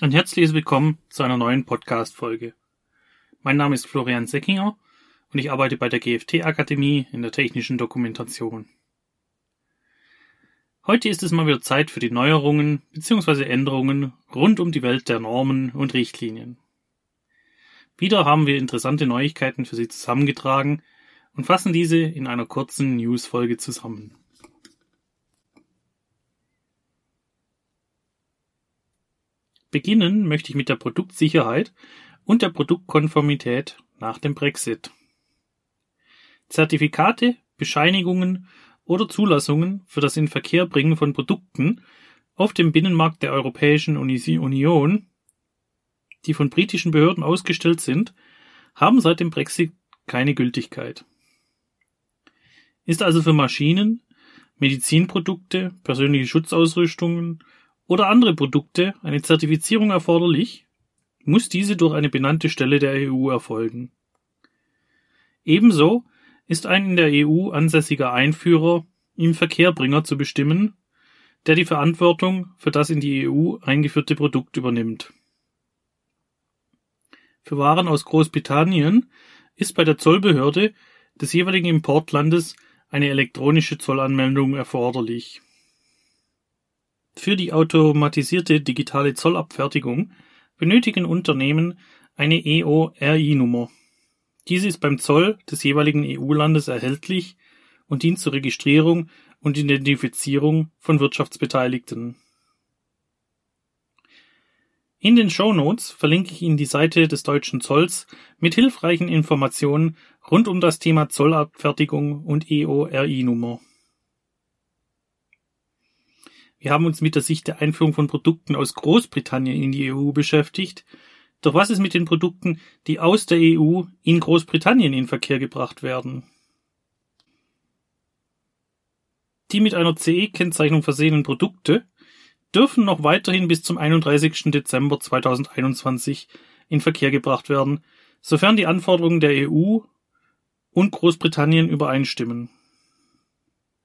Ein herzliches Willkommen zu einer neuen Podcast-Folge. Mein Name ist Florian Seckinger und ich arbeite bei der GFT-Akademie in der technischen Dokumentation. Heute ist es mal wieder Zeit für die Neuerungen bzw. Änderungen rund um die Welt der Normen und Richtlinien. Wieder haben wir interessante Neuigkeiten für Sie zusammengetragen und fassen diese in einer kurzen News-Folge zusammen. Beginnen möchte ich mit der Produktsicherheit und der Produktkonformität nach dem Brexit. Zertifikate, Bescheinigungen oder Zulassungen für das Inverkehrbringen von Produkten auf dem Binnenmarkt der Europäischen Union, die von britischen Behörden ausgestellt sind, haben seit dem Brexit keine Gültigkeit. Ist also für Maschinen, Medizinprodukte, persönliche Schutzausrüstungen oder andere Produkte eine Zertifizierung erforderlich, muss diese durch eine benannte Stelle der EU erfolgen. Ebenso ist ein in der EU ansässiger Einführer im Verkehrbringer zu bestimmen, der die Verantwortung für das in die EU eingeführte Produkt übernimmt. Für Waren aus Großbritannien ist bei der Zollbehörde des jeweiligen Importlandes eine elektronische Zollanmeldung erforderlich. Für die automatisierte digitale Zollabfertigung benötigen Unternehmen eine EORI-Nummer. Diese ist beim Zoll des jeweiligen EU-Landes erhältlich und dient zur Registrierung und Identifizierung von Wirtschaftsbeteiligten. In den Show Notes verlinke ich Ihnen die Seite des deutschen Zolls mit hilfreichen Informationen rund um das Thema Zollabfertigung und EORI-Nummer. Wir haben uns mit der Sicht der Einführung von Produkten aus Großbritannien in die EU beschäftigt. Doch was ist mit den Produkten, die aus der EU in Großbritannien in Verkehr gebracht werden? Die mit einer CE-Kennzeichnung versehenen Produkte dürfen noch weiterhin bis zum 31. Dezember 2021 in Verkehr gebracht werden, sofern die Anforderungen der EU und Großbritannien übereinstimmen.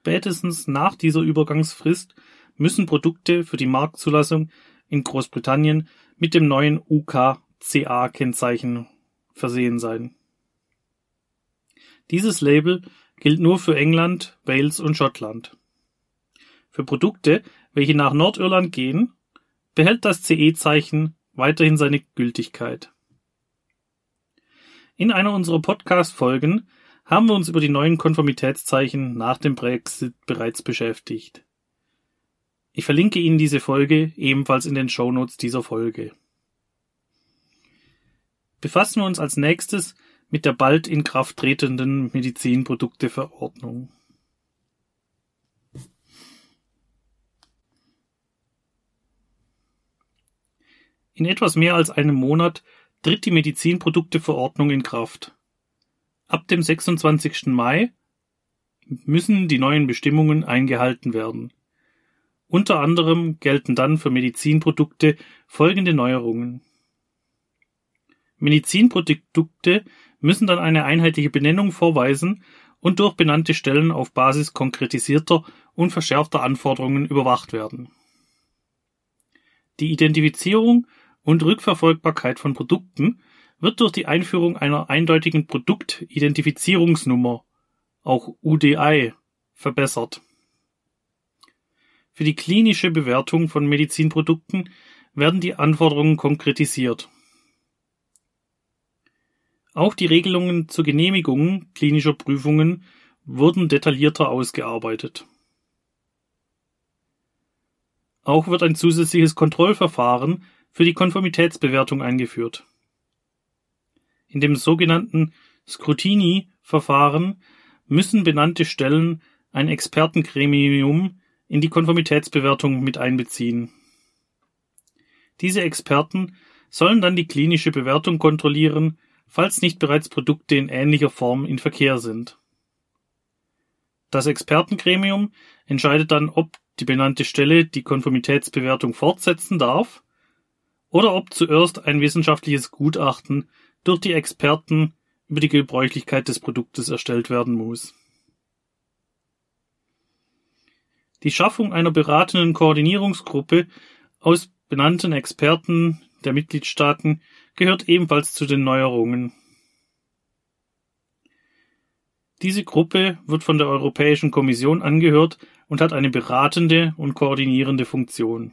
Spätestens nach dieser Übergangsfrist müssen Produkte für die Marktzulassung in Großbritannien mit dem neuen UKCA-Kennzeichen versehen sein. Dieses Label gilt nur für England, Wales und Schottland. Für Produkte, welche nach Nordirland gehen, behält das CE-Zeichen weiterhin seine Gültigkeit. In einer unserer Podcast-Folgen haben wir uns über die neuen Konformitätszeichen nach dem Brexit bereits beschäftigt. Ich verlinke Ihnen diese Folge ebenfalls in den Shownotes dieser Folge. Befassen wir uns als nächstes mit der bald in Kraft tretenden Medizinprodukteverordnung. In etwas mehr als einem Monat tritt die Medizinprodukteverordnung in Kraft. Ab dem 26. Mai müssen die neuen Bestimmungen eingehalten werden. Unter anderem gelten dann für Medizinprodukte folgende Neuerungen. Medizinprodukte müssen dann eine einheitliche Benennung vorweisen und durch benannte Stellen auf Basis konkretisierter und verschärfter Anforderungen überwacht werden. Die Identifizierung und Rückverfolgbarkeit von Produkten wird durch die Einführung einer eindeutigen Produktidentifizierungsnummer, auch UDI, verbessert. Für die klinische Bewertung von Medizinprodukten werden die Anforderungen konkretisiert. Auch die Regelungen zur Genehmigung klinischer Prüfungen wurden detaillierter ausgearbeitet. Auch wird ein zusätzliches Kontrollverfahren für die Konformitätsbewertung eingeführt. In dem sogenannten Scrutiny-Verfahren müssen benannte Stellen ein Expertengremium in die Konformitätsbewertung mit einbeziehen. Diese Experten sollen dann die klinische Bewertung kontrollieren, falls nicht bereits Produkte in ähnlicher Form in Verkehr sind. Das Expertengremium entscheidet dann, ob die benannte Stelle die Konformitätsbewertung fortsetzen darf oder ob zuerst ein wissenschaftliches Gutachten durch die Experten über die Gebräuchlichkeit des Produktes erstellt werden muss. Die Schaffung einer beratenden Koordinierungsgruppe aus benannten Experten der Mitgliedstaaten gehört ebenfalls zu den Neuerungen. Diese Gruppe wird von der Europäischen Kommission angehört und hat eine beratende und koordinierende Funktion.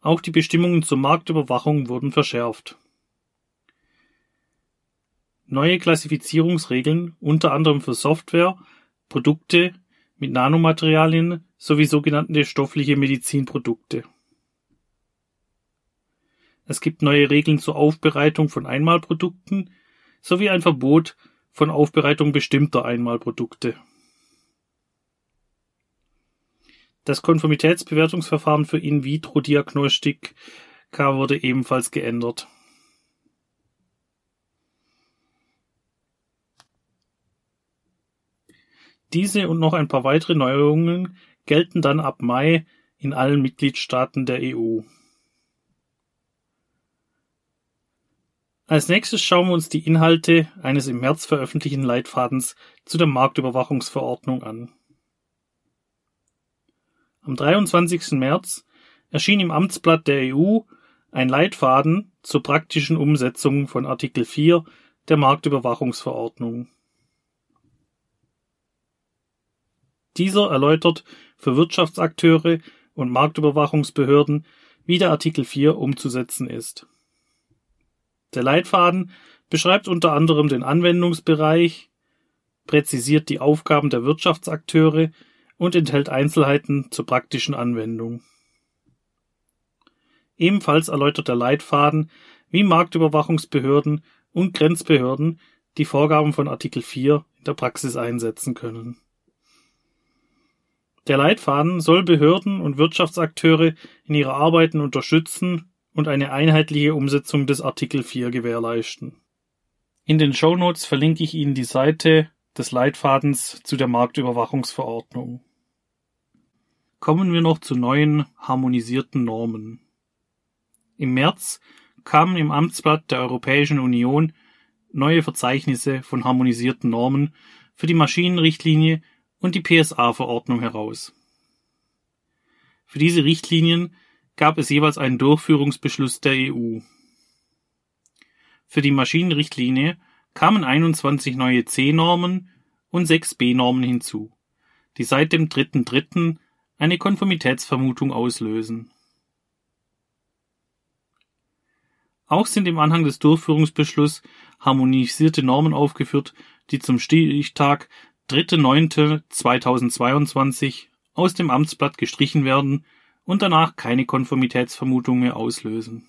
Auch die Bestimmungen zur Marktüberwachung wurden verschärft. Neue Klassifizierungsregeln, unter anderem für Software, Produkte mit Nanomaterialien sowie sogenannte stoffliche Medizinprodukte. Es gibt neue Regeln zur Aufbereitung von Einmalprodukten sowie ein Verbot von Aufbereitung bestimmter Einmalprodukte. Das Konformitätsbewertungsverfahren für In-vitro-Diagnostik wurde ebenfalls geändert. Diese und noch ein paar weitere Neuerungen gelten dann ab Mai in allen Mitgliedstaaten der EU. Als nächstes schauen wir uns die Inhalte eines im März veröffentlichten Leitfadens zu der Marktüberwachungsverordnung an. Am 23. März erschien im Amtsblatt der EU ein Leitfaden zur praktischen Umsetzung von Artikel 4 der Marktüberwachungsverordnung. Dieser erläutert für Wirtschaftsakteure und Marktüberwachungsbehörden, wie der Artikel 4 umzusetzen ist. Der Leitfaden beschreibt unter anderem den Anwendungsbereich, präzisiert die Aufgaben der Wirtschaftsakteure und enthält Einzelheiten zur praktischen Anwendung. Ebenfalls erläutert der Leitfaden, wie Marktüberwachungsbehörden und Grenzbehörden die Vorgaben von Artikel 4 in der Praxis einsetzen können. Der Leitfaden soll Behörden und Wirtschaftsakteure in ihrer Arbeiten unterstützen und eine einheitliche Umsetzung des Artikel 4 gewährleisten. In den Show Notes verlinke ich Ihnen die Seite des Leitfadens zu der Marktüberwachungsverordnung. Kommen wir noch zu neuen harmonisierten Normen. Im März kamen im Amtsblatt der Europäischen Union neue Verzeichnisse von harmonisierten Normen für die Maschinenrichtlinie und die PSA-Verordnung heraus. Für diese Richtlinien gab es jeweils einen Durchführungsbeschluss der EU. Für die Maschinenrichtlinie kamen 21 neue C-Normen und 6 B-Normen hinzu, die seit dem 3.3. eine Konformitätsvermutung auslösen. Auch sind im Anhang des Durchführungsbeschlusses harmonisierte Normen aufgeführt, die zum Stichtag 3.9.2022 aus dem Amtsblatt gestrichen werden und danach keine Konformitätsvermutung mehr auslösen.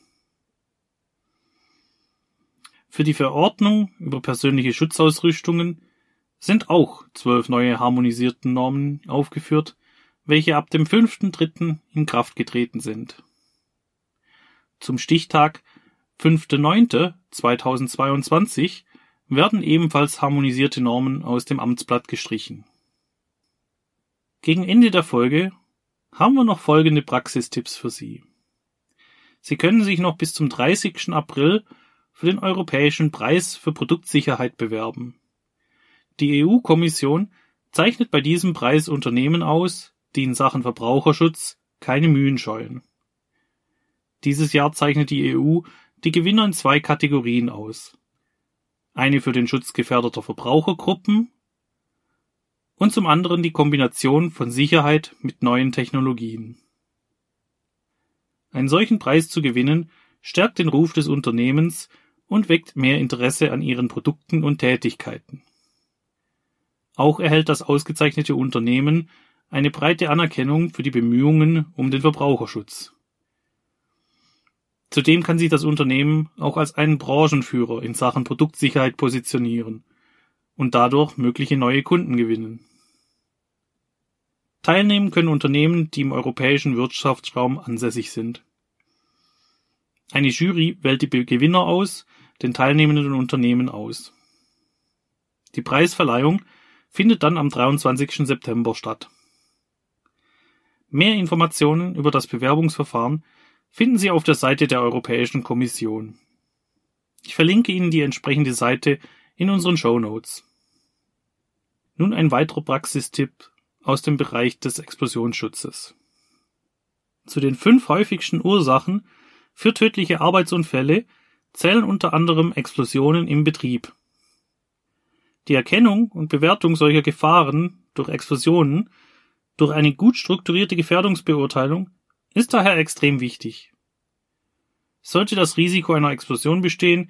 Für die Verordnung über persönliche Schutzausrüstungen sind auch zwölf neue harmonisierten Normen aufgeführt, welche ab dem 5.3. in Kraft getreten sind. Zum Stichtag 5.9.2022 werden ebenfalls harmonisierte Normen aus dem Amtsblatt gestrichen. Gegen Ende der Folge haben wir noch folgende Praxistipps für Sie. Sie können sich noch bis zum 30. April für den Europäischen Preis für Produktsicherheit bewerben. Die EU-Kommission zeichnet bei diesem Preis Unternehmen aus, die in Sachen Verbraucherschutz keine Mühen scheuen. Dieses Jahr zeichnet die EU die Gewinner in zwei Kategorien aus eine für den Schutz gefährdeter Verbrauchergruppen und zum anderen die Kombination von Sicherheit mit neuen Technologien. Einen solchen Preis zu gewinnen, stärkt den Ruf des Unternehmens und weckt mehr Interesse an ihren Produkten und Tätigkeiten. Auch erhält das ausgezeichnete Unternehmen eine breite Anerkennung für die Bemühungen um den Verbraucherschutz. Zudem kann sich das Unternehmen auch als einen Branchenführer in Sachen Produktsicherheit positionieren und dadurch mögliche neue Kunden gewinnen. Teilnehmen können Unternehmen, die im europäischen Wirtschaftsraum ansässig sind. Eine Jury wählt die Gewinner aus, den teilnehmenden Unternehmen aus. Die Preisverleihung findet dann am 23. September statt. Mehr Informationen über das Bewerbungsverfahren finden Sie auf der Seite der Europäischen Kommission. Ich verlinke Ihnen die entsprechende Seite in unseren Show Notes. Nun ein weiterer Praxistipp aus dem Bereich des Explosionsschutzes. Zu den fünf häufigsten Ursachen für tödliche Arbeitsunfälle zählen unter anderem Explosionen im Betrieb. Die Erkennung und Bewertung solcher Gefahren durch Explosionen durch eine gut strukturierte Gefährdungsbeurteilung ist daher extrem wichtig. Sollte das Risiko einer Explosion bestehen,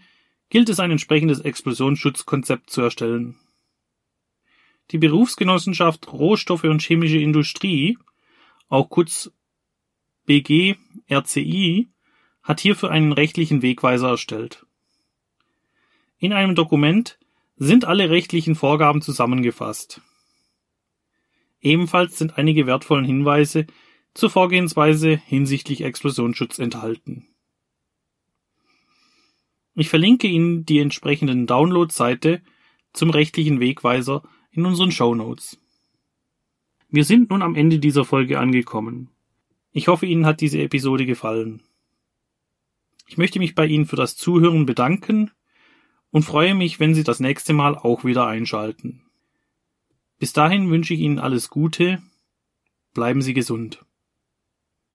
gilt es ein entsprechendes Explosionsschutzkonzept zu erstellen. Die Berufsgenossenschaft Rohstoffe und Chemische Industrie, auch kurz BG RCI, hat hierfür einen rechtlichen Wegweiser erstellt. In einem Dokument sind alle rechtlichen Vorgaben zusammengefasst. Ebenfalls sind einige wertvollen Hinweise zur Vorgehensweise hinsichtlich Explosionsschutz enthalten. Ich verlinke Ihnen die entsprechenden Download-Seite zum rechtlichen Wegweiser in unseren Show Notes. Wir sind nun am Ende dieser Folge angekommen. Ich hoffe, Ihnen hat diese Episode gefallen. Ich möchte mich bei Ihnen für das Zuhören bedanken und freue mich, wenn Sie das nächste Mal auch wieder einschalten. Bis dahin wünsche ich Ihnen alles Gute, bleiben Sie gesund.